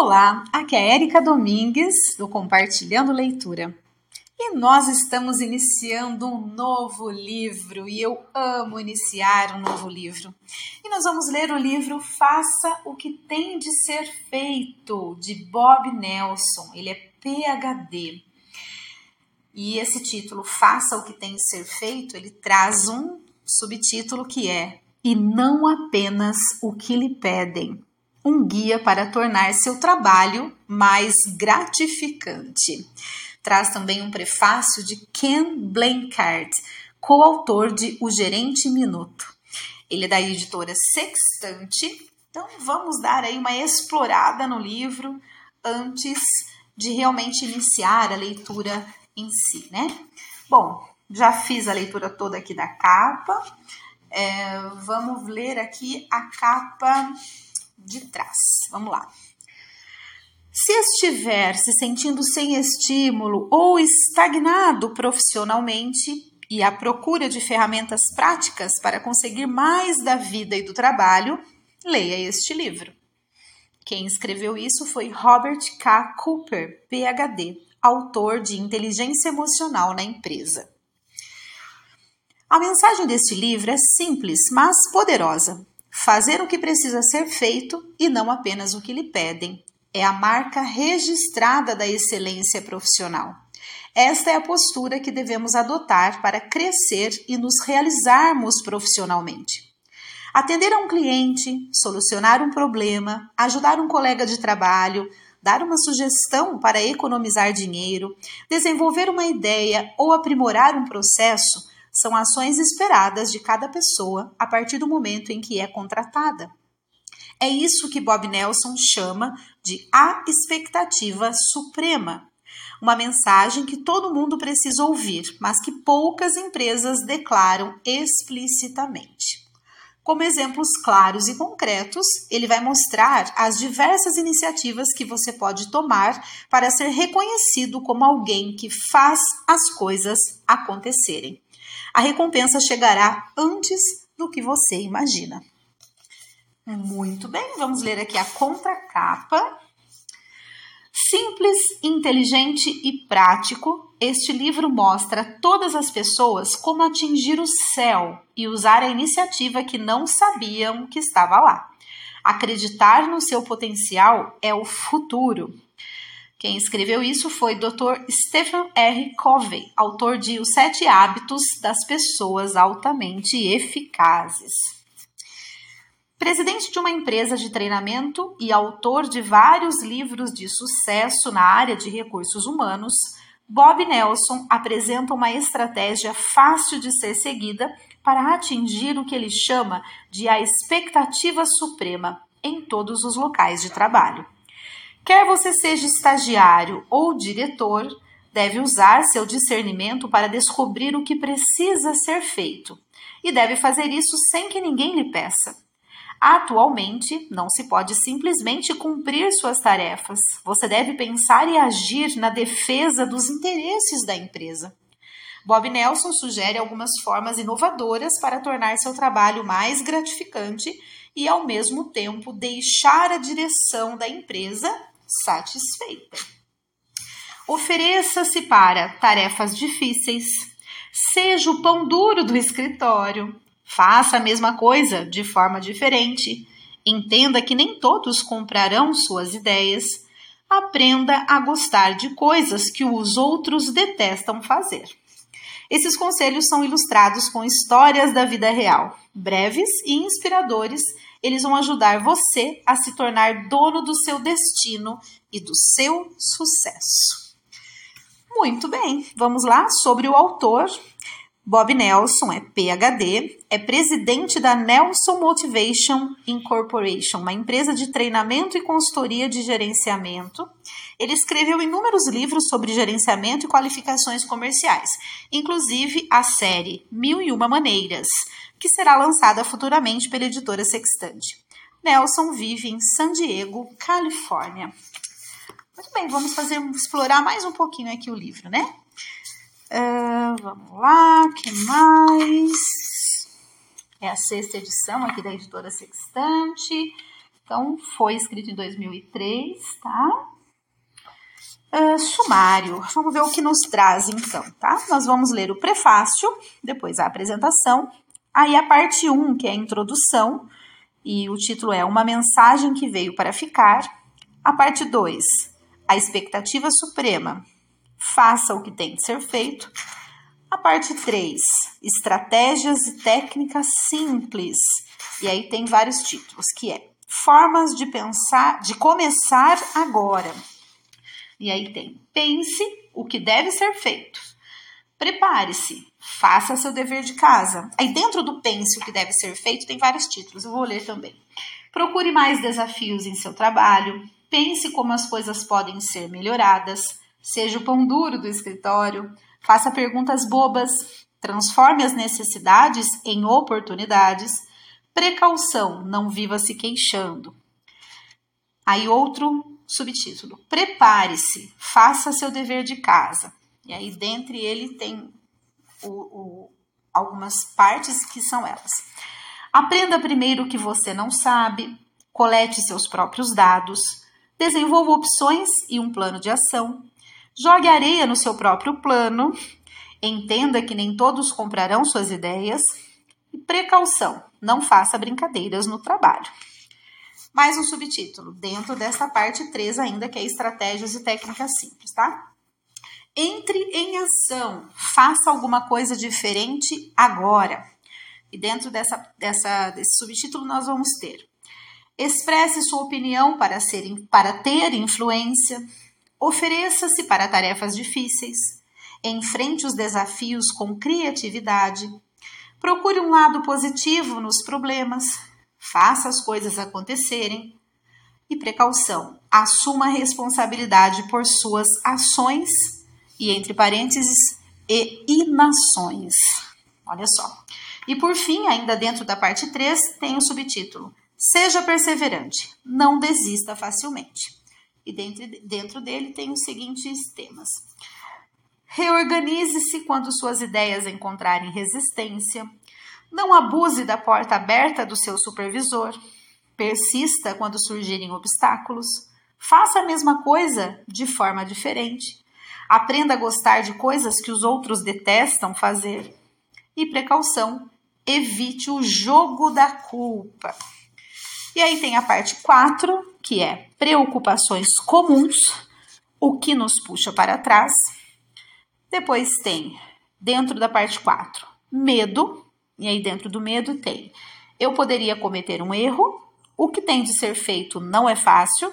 Olá, aqui é a Erika Domingues do Compartilhando Leitura. E nós estamos iniciando um novo livro e eu amo iniciar um novo livro. E nós vamos ler o livro Faça o que tem de ser feito de Bob Nelson. Ele é PhD. E esse título Faça o que tem de ser feito, ele traz um subtítulo que é E não apenas o que lhe pedem um guia para tornar seu trabalho mais gratificante. Traz também um prefácio de Ken Blancard, coautor de O Gerente Minuto. Ele é da editora Sextante. Então vamos dar aí uma explorada no livro antes de realmente iniciar a leitura em si, né? Bom, já fiz a leitura toda aqui da capa. É, vamos ler aqui a capa de trás. Vamos lá. Se estiver se sentindo sem estímulo ou estagnado profissionalmente e à procura de ferramentas práticas para conseguir mais da vida e do trabalho, leia este livro. Quem escreveu isso foi Robert K. Cooper, PhD, autor de Inteligência Emocional na Empresa. A mensagem deste livro é simples, mas poderosa. Fazer o que precisa ser feito e não apenas o que lhe pedem. É a marca registrada da excelência profissional. Esta é a postura que devemos adotar para crescer e nos realizarmos profissionalmente. Atender a um cliente, solucionar um problema, ajudar um colega de trabalho, dar uma sugestão para economizar dinheiro, desenvolver uma ideia ou aprimorar um processo são ações esperadas de cada pessoa a partir do momento em que é contratada. É isso que Bob Nelson chama de a expectativa suprema. Uma mensagem que todo mundo precisa ouvir, mas que poucas empresas declaram explicitamente. Como exemplos claros e concretos, ele vai mostrar as diversas iniciativas que você pode tomar para ser reconhecido como alguém que faz as coisas acontecerem a recompensa chegará antes do que você imagina. Muito bem, vamos ler aqui a contracapa. Simples, inteligente e prático, este livro mostra todas as pessoas como atingir o céu e usar a iniciativa que não sabiam que estava lá. Acreditar no seu potencial é o futuro. Quem escreveu isso foi Dr. Stephen R. Covey, autor de Os Sete Hábitos das Pessoas Altamente Eficazes. Presidente de uma empresa de treinamento e autor de vários livros de sucesso na área de recursos humanos, Bob Nelson apresenta uma estratégia fácil de ser seguida para atingir o que ele chama de a expectativa suprema em todos os locais de trabalho. Quer você seja estagiário ou diretor, deve usar seu discernimento para descobrir o que precisa ser feito e deve fazer isso sem que ninguém lhe peça. Atualmente, não se pode simplesmente cumprir suas tarefas. Você deve pensar e agir na defesa dos interesses da empresa. Bob Nelson sugere algumas formas inovadoras para tornar seu trabalho mais gratificante e, ao mesmo tempo, deixar a direção da empresa satisfeita. Ofereça-se para tarefas difíceis. Seja o pão duro do escritório. Faça a mesma coisa de forma diferente. Entenda que nem todos comprarão suas ideias. Aprenda a gostar de coisas que os outros detestam fazer. Esses conselhos são ilustrados com histórias da vida real, breves e inspiradores eles vão ajudar você a se tornar dono do seu destino e do seu sucesso. Muito bem, vamos lá sobre o autor. Bob Nelson é PhD, é presidente da Nelson Motivation Incorporation, uma empresa de treinamento e consultoria de gerenciamento. Ele escreveu inúmeros livros sobre gerenciamento e qualificações comerciais, inclusive a série Mil e Uma Maneiras, que será lançada futuramente pela editora Sextante. Nelson vive em San Diego, Califórnia. Muito bem, vamos fazer explorar mais um pouquinho aqui o livro, né? Uh, vamos lá, que mais? É a sexta edição aqui da editora Sextante. Então, foi escrito em 2003, tá? Uh, sumário. Vamos ver o que nos traz, então, tá? Nós vamos ler o prefácio, depois a apresentação, aí a parte 1, que é a introdução, e o título é Uma Mensagem que Veio para Ficar. A parte 2, a expectativa suprema, faça o que tem de ser feito. A parte 3, estratégias e técnicas simples. E aí tem vários títulos, que é Formas de pensar, de começar agora. E aí tem pense o que deve ser feito. Prepare-se, faça seu dever de casa. Aí dentro do pense o que deve ser feito tem vários títulos, eu vou ler também. Procure mais desafios em seu trabalho, pense como as coisas podem ser melhoradas, seja o pão duro do escritório, faça perguntas bobas, transforme as necessidades em oportunidades. Precaução, não viva se queixando. Aí outro subtítulo: Prepare-se, faça seu dever de casa. E aí, dentre ele, tem o, o, algumas partes que são elas. Aprenda primeiro o que você não sabe, colete seus próprios dados, desenvolva opções e um plano de ação, jogue areia no seu próprio plano, entenda que nem todos comprarão suas ideias, e precaução, não faça brincadeiras no trabalho mais um subtítulo, dentro dessa parte 3 ainda, que é estratégias e técnicas simples, tá? Entre em ação, faça alguma coisa diferente agora. E dentro dessa, dessa, desse subtítulo nós vamos ter. Expresse sua opinião para, ser, para ter influência, ofereça-se para tarefas difíceis, enfrente os desafios com criatividade, procure um lado positivo nos problemas, faça as coisas acontecerem. E precaução, assuma a responsabilidade por suas ações e, entre parênteses, e inações. Olha só. E por fim, ainda dentro da parte 3, tem o subtítulo: Seja perseverante, não desista facilmente. E dentro, dentro dele tem os seguintes temas: Reorganize-se quando suas ideias encontrarem resistência. Não abuse da porta aberta do seu supervisor. Persista quando surgirem obstáculos. Faça a mesma coisa de forma diferente. Aprenda a gostar de coisas que os outros detestam fazer. E precaução, evite o jogo da culpa. E aí tem a parte 4, que é preocupações comuns, o que nos puxa para trás. Depois tem, dentro da parte 4, medo, e aí dentro do medo tem: eu poderia cometer um erro, o que tem de ser feito não é fácil,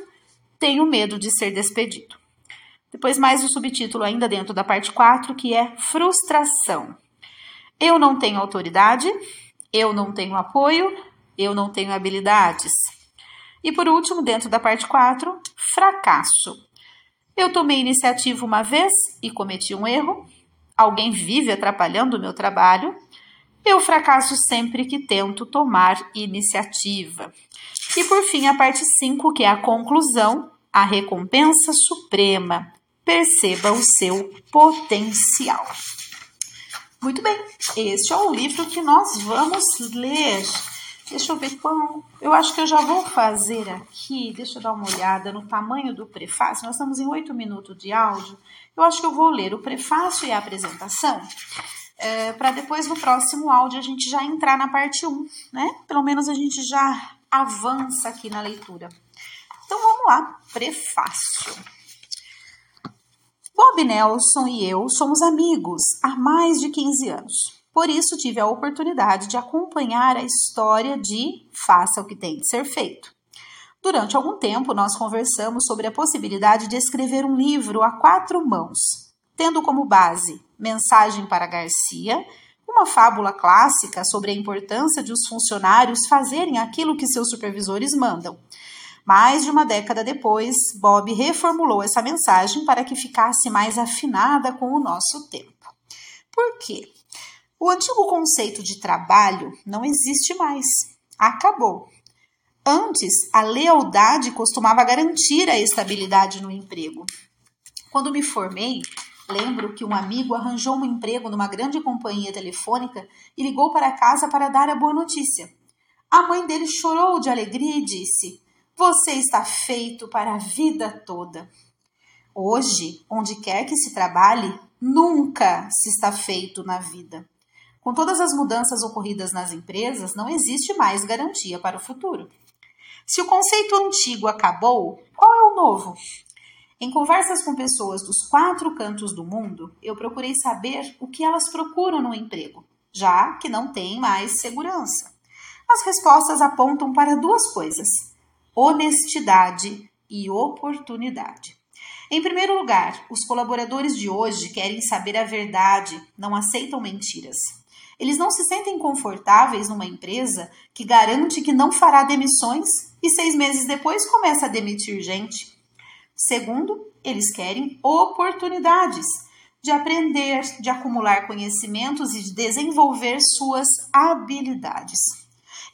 tenho medo de ser despedido. Depois mais o subtítulo ainda dentro da parte 4, que é frustração. Eu não tenho autoridade, eu não tenho apoio, eu não tenho habilidades. E por último, dentro da parte 4, fracasso. Eu tomei iniciativa uma vez e cometi um erro. Alguém vive atrapalhando o meu trabalho. Eu fracasso sempre que tento tomar iniciativa. E por fim, a parte 5, que é a conclusão, a recompensa suprema. Perceba o seu potencial. Muito bem, este é o livro que nós vamos ler. Deixa eu ver qual. Eu acho que eu já vou fazer aqui. Deixa eu dar uma olhada no tamanho do prefácio. Nós estamos em oito minutos de áudio. Eu acho que eu vou ler o prefácio e a apresentação é, para depois no próximo áudio a gente já entrar na parte 1, né? Pelo menos a gente já avança aqui na leitura. Então vamos lá, prefácio. Bob Nelson e eu somos amigos há mais de 15 anos. Por isso tive a oportunidade de acompanhar a história de Faça o que tem de ser feito. Durante algum tempo, nós conversamos sobre a possibilidade de escrever um livro a quatro mãos, tendo como base Mensagem para Garcia, uma fábula clássica sobre a importância de os funcionários fazerem aquilo que seus supervisores mandam. Mais de uma década depois, Bob reformulou essa mensagem para que ficasse mais afinada com o nosso tempo. Por quê? O antigo conceito de trabalho não existe mais. Acabou. Antes, a lealdade costumava garantir a estabilidade no emprego. Quando me formei, Lembro que um amigo arranjou um emprego numa grande companhia telefônica e ligou para casa para dar a boa notícia. A mãe dele chorou de alegria e disse: você está feito para a vida toda. Hoje, onde quer que se trabalhe, nunca se está feito na vida. Com todas as mudanças ocorridas nas empresas, não existe mais garantia para o futuro. Se o conceito antigo acabou, qual é o novo? Em conversas com pessoas dos quatro cantos do mundo, eu procurei saber o que elas procuram no emprego, já que não têm mais segurança. As respostas apontam para duas coisas: honestidade e oportunidade. Em primeiro lugar, os colaboradores de hoje querem saber a verdade, não aceitam mentiras. Eles não se sentem confortáveis numa empresa que garante que não fará demissões e seis meses depois começa a demitir gente. Segundo, eles querem oportunidades de aprender, de acumular conhecimentos e de desenvolver suas habilidades.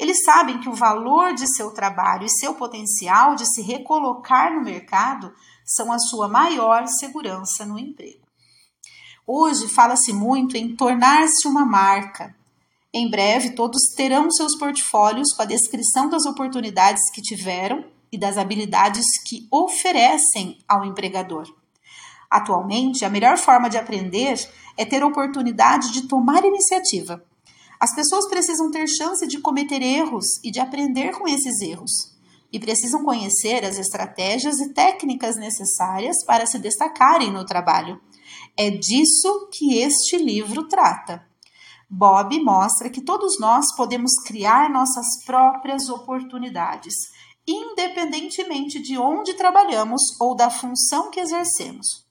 Eles sabem que o valor de seu trabalho e seu potencial de se recolocar no mercado são a sua maior segurança no emprego. Hoje fala-se muito em tornar-se uma marca. Em breve, todos terão seus portfólios com a descrição das oportunidades que tiveram e das habilidades que oferecem ao empregador. Atualmente, a melhor forma de aprender é ter oportunidade de tomar iniciativa. As pessoas precisam ter chance de cometer erros e de aprender com esses erros. E precisam conhecer as estratégias e técnicas necessárias para se destacarem no trabalho. É disso que este livro trata. Bob mostra que todos nós podemos criar nossas próprias oportunidades independentemente de onde trabalhamos ou da função que exercemos.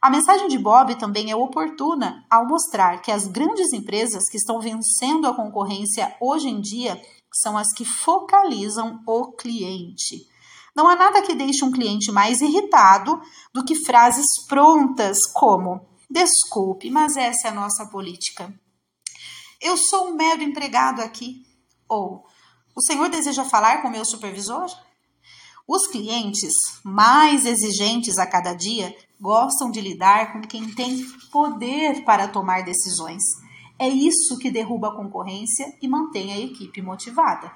A mensagem de Bob também é oportuna ao mostrar que as grandes empresas que estão vencendo a concorrência hoje em dia são as que focalizam o cliente. Não há nada que deixe um cliente mais irritado do que frases prontas como: desculpe, mas essa é a nossa política. Eu sou um mero empregado aqui. Ou o senhor deseja falar com meu supervisor? Os clientes mais exigentes a cada dia gostam de lidar com quem tem poder para tomar decisões. É isso que derruba a concorrência e mantém a equipe motivada.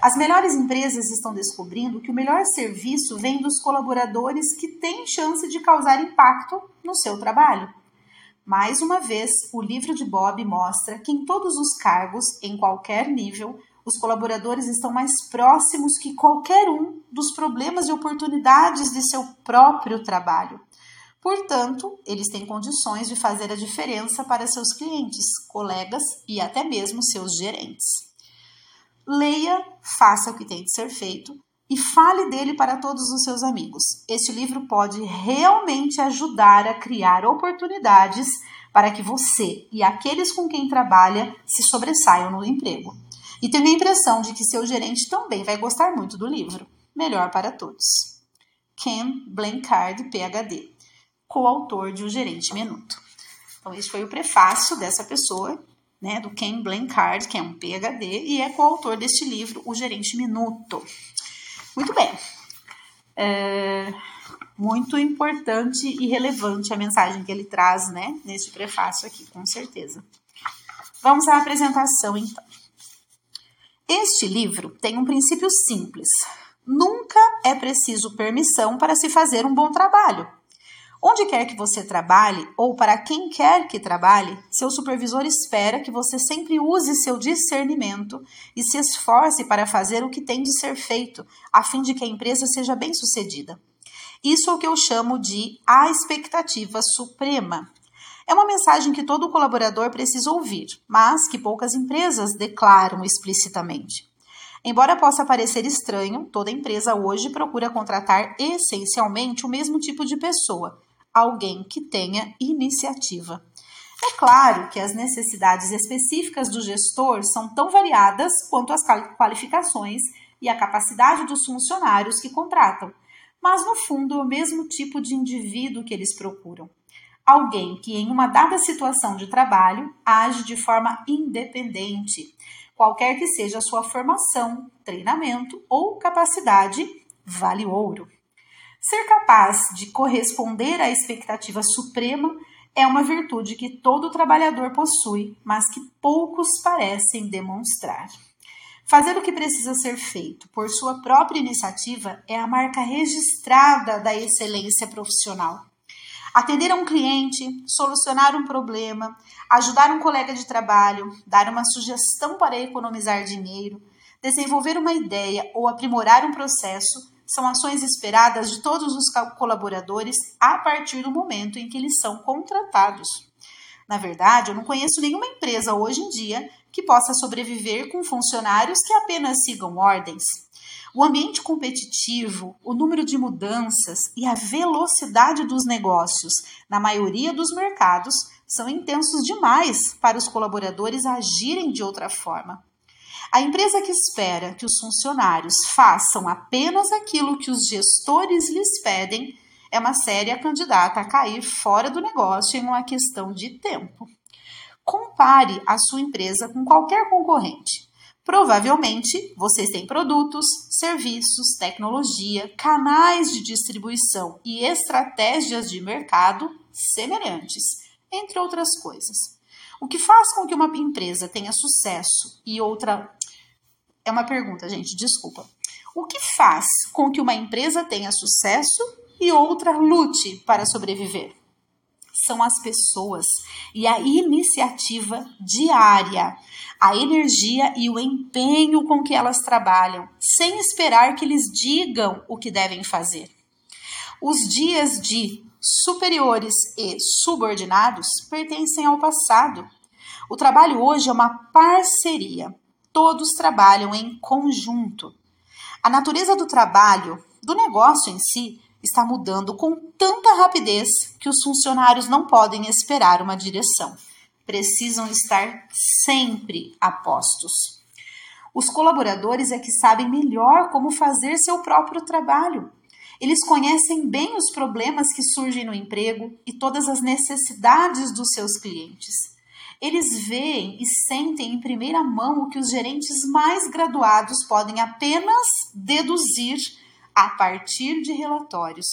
As melhores empresas estão descobrindo que o melhor serviço vem dos colaboradores que têm chance de causar impacto no seu trabalho. Mais uma vez, o livro de Bob mostra que em todos os cargos, em qualquer nível, os colaboradores estão mais próximos que qualquer um dos problemas e oportunidades de seu próprio trabalho. Portanto, eles têm condições de fazer a diferença para seus clientes, colegas e até mesmo seus gerentes. Leia, faça o que tem de ser feito e fale dele para todos os seus amigos. Este livro pode realmente ajudar a criar oportunidades para que você e aqueles com quem trabalha se sobressaiam no emprego. E tenho a impressão de que seu gerente também vai gostar muito do livro. Melhor para todos. Ken Blanchard, PhD, coautor de O Gerente Minuto. Então, esse foi o prefácio dessa pessoa, né, do Ken Blanchard, que é um PhD, e é coautor deste livro, O Gerente Minuto. Muito bem. É muito importante e relevante a mensagem que ele traz, né, neste prefácio aqui, com certeza. Vamos à apresentação, então. Este livro tem um princípio simples. Nunca é preciso permissão para se fazer um bom trabalho. Onde quer que você trabalhe, ou para quem quer que trabalhe, seu supervisor espera que você sempre use seu discernimento e se esforce para fazer o que tem de ser feito, a fim de que a empresa seja bem sucedida. Isso é o que eu chamo de a expectativa suprema. É uma mensagem que todo colaborador precisa ouvir, mas que poucas empresas declaram explicitamente. Embora possa parecer estranho, toda empresa hoje procura contratar essencialmente o mesmo tipo de pessoa, alguém que tenha iniciativa. É claro que as necessidades específicas do gestor são tão variadas quanto as qualificações e a capacidade dos funcionários que contratam, mas no fundo é o mesmo tipo de indivíduo que eles procuram alguém que, em uma dada situação de trabalho, age de forma independente, qualquer que seja a sua formação, treinamento ou capacidade, vale ouro. Ser capaz de corresponder à expectativa suprema é uma virtude que todo trabalhador possui, mas que poucos parecem demonstrar. Fazer o que precisa ser feito por sua própria iniciativa é a marca registrada da excelência profissional. Atender a um cliente, solucionar um problema, ajudar um colega de trabalho, dar uma sugestão para economizar dinheiro, desenvolver uma ideia ou aprimorar um processo são ações esperadas de todos os colaboradores a partir do momento em que eles são contratados. Na verdade, eu não conheço nenhuma empresa hoje em dia que possa sobreviver com funcionários que apenas sigam ordens. O ambiente competitivo, o número de mudanças e a velocidade dos negócios na maioria dos mercados são intensos demais para os colaboradores agirem de outra forma. A empresa que espera que os funcionários façam apenas aquilo que os gestores lhes pedem é uma séria candidata a cair fora do negócio em uma questão de tempo. Compare a sua empresa com qualquer concorrente. Provavelmente vocês têm produtos, serviços, tecnologia, canais de distribuição e estratégias de mercado semelhantes, entre outras coisas. O que faz com que uma empresa tenha sucesso e outra. É uma pergunta, gente, desculpa. O que faz com que uma empresa tenha sucesso e outra lute para sobreviver? São as pessoas e a iniciativa diária, a energia e o empenho com que elas trabalham, sem esperar que lhes digam o que devem fazer. Os dias de superiores e subordinados pertencem ao passado. O trabalho hoje é uma parceria. Todos trabalham em conjunto. A natureza do trabalho, do negócio em si, está mudando com tanta rapidez que os funcionários não podem esperar uma direção. Precisam estar sempre a postos. Os colaboradores é que sabem melhor como fazer seu próprio trabalho. Eles conhecem bem os problemas que surgem no emprego e todas as necessidades dos seus clientes. Eles veem e sentem em primeira mão o que os gerentes mais graduados podem apenas deduzir a partir de relatórios.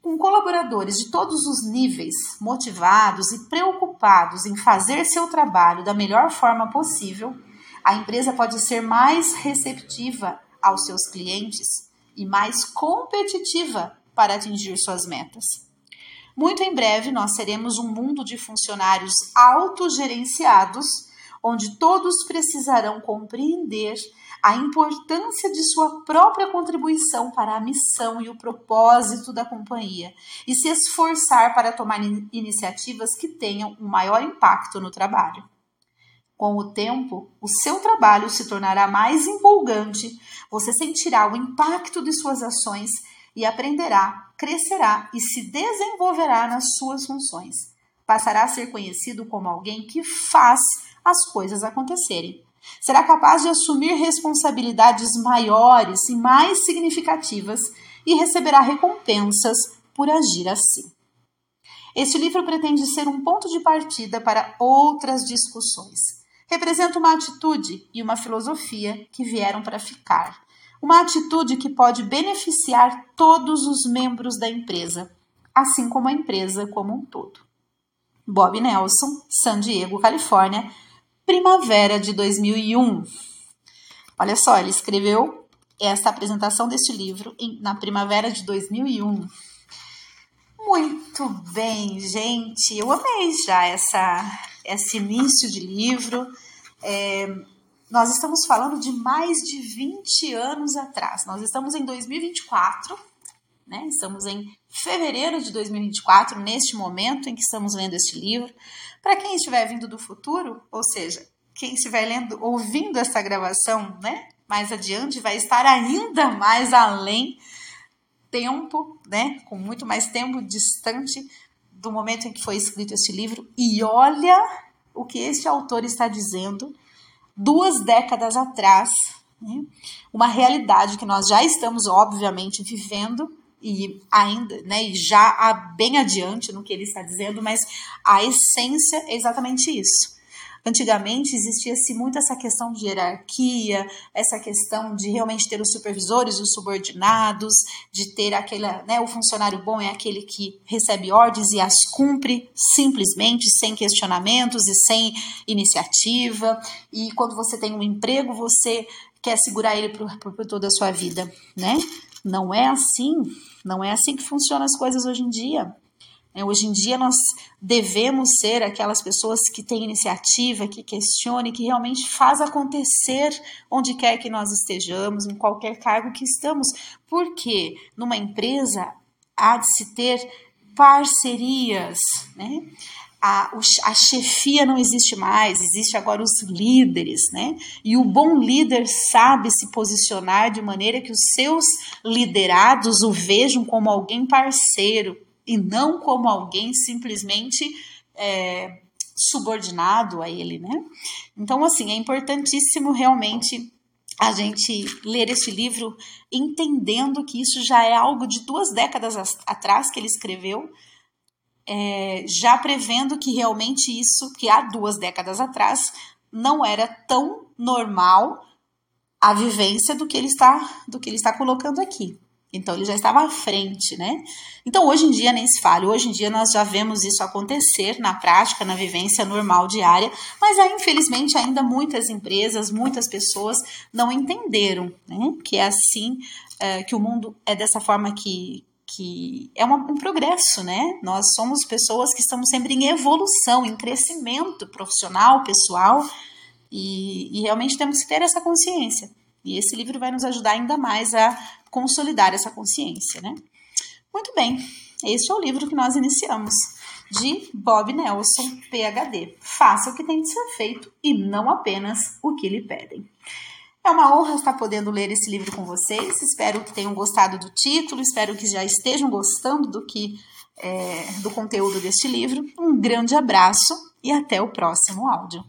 Com colaboradores de todos os níveis, motivados e preocupados em fazer seu trabalho da melhor forma possível, a empresa pode ser mais receptiva aos seus clientes e mais competitiva para atingir suas metas. Muito em breve, nós seremos um mundo de funcionários autogerenciados, onde todos precisarão compreender a importância de sua própria contribuição para a missão e o propósito da companhia e se esforçar para tomar iniciativas que tenham um maior impacto no trabalho. Com o tempo, o seu trabalho se tornará mais empolgante, você sentirá o impacto de suas ações e aprenderá, crescerá e se desenvolverá nas suas funções. Passará a ser conhecido como alguém que faz as coisas acontecerem. Será capaz de assumir responsabilidades maiores e mais significativas e receberá recompensas por agir assim. Este livro pretende ser um ponto de partida para outras discussões representa uma atitude e uma filosofia que vieram para ficar. Uma atitude que pode beneficiar todos os membros da empresa, assim como a empresa como um todo. Bob Nelson, San Diego, Califórnia, primavera de 2001. Olha só, ele escreveu essa apresentação deste livro em, na primavera de 2001. Muito bem, gente. Eu amei já essa esse início de livro. É, nós estamos falando de mais de 20 anos atrás. Nós estamos em 2024, né? Estamos em fevereiro de 2024, neste momento em que estamos lendo este livro. Para quem estiver vindo do futuro, ou seja, quem estiver lendo, ouvindo essa gravação, né? Mais adiante, vai estar ainda mais além tempo, né? Com muito mais tempo distante do momento em que foi escrito este livro e olha o que este autor está dizendo duas décadas atrás, né? uma realidade que nós já estamos obviamente vivendo e ainda, né, e já bem adiante no que ele está dizendo, mas a essência é exatamente isso. Antigamente existia-se muito essa questão de hierarquia, essa questão de realmente ter os supervisores, os subordinados, de ter aquele, né, o funcionário bom é aquele que recebe ordens e as cumpre simplesmente, sem questionamentos e sem iniciativa. E quando você tem um emprego, você quer segurar ele por, por toda a sua vida, né? Não é assim, não é assim que funcionam as coisas hoje em dia. É, hoje em dia nós devemos ser aquelas pessoas que têm iniciativa, que questionem, que realmente faz acontecer onde quer que nós estejamos, em qualquer cargo que estamos. Porque numa empresa há de se ter parcerias, né? A, a chefia não existe mais, existe agora os líderes, né? E o bom líder sabe se posicionar de maneira que os seus liderados o vejam como alguém parceiro, e não como alguém simplesmente é, subordinado a ele, né? Então, assim, é importantíssimo realmente a gente ler esse livro entendendo que isso já é algo de duas décadas atrás que ele escreveu, é, já prevendo que realmente isso, que há duas décadas atrás, não era tão normal a vivência do que ele está, do que ele está colocando aqui. Então ele já estava à frente, né? Então hoje em dia nem se fala, hoje em dia nós já vemos isso acontecer na prática, na vivência normal diária, mas aí, infelizmente ainda muitas empresas, muitas pessoas não entenderam, né? Que é assim, é, que o mundo é dessa forma que, que é uma, um progresso, né? Nós somos pessoas que estamos sempre em evolução, em crescimento profissional, pessoal, e, e realmente temos que ter essa consciência. E esse livro vai nos ajudar ainda mais a consolidar essa consciência, né? Muito bem, este é o livro que nós iniciamos, de Bob Nelson, PhD. Faça o que tem de ser feito e não apenas o que lhe pedem. É uma honra estar podendo ler esse livro com vocês. Espero que tenham gostado do título, espero que já estejam gostando do que é, do conteúdo deste livro. Um grande abraço e até o próximo áudio.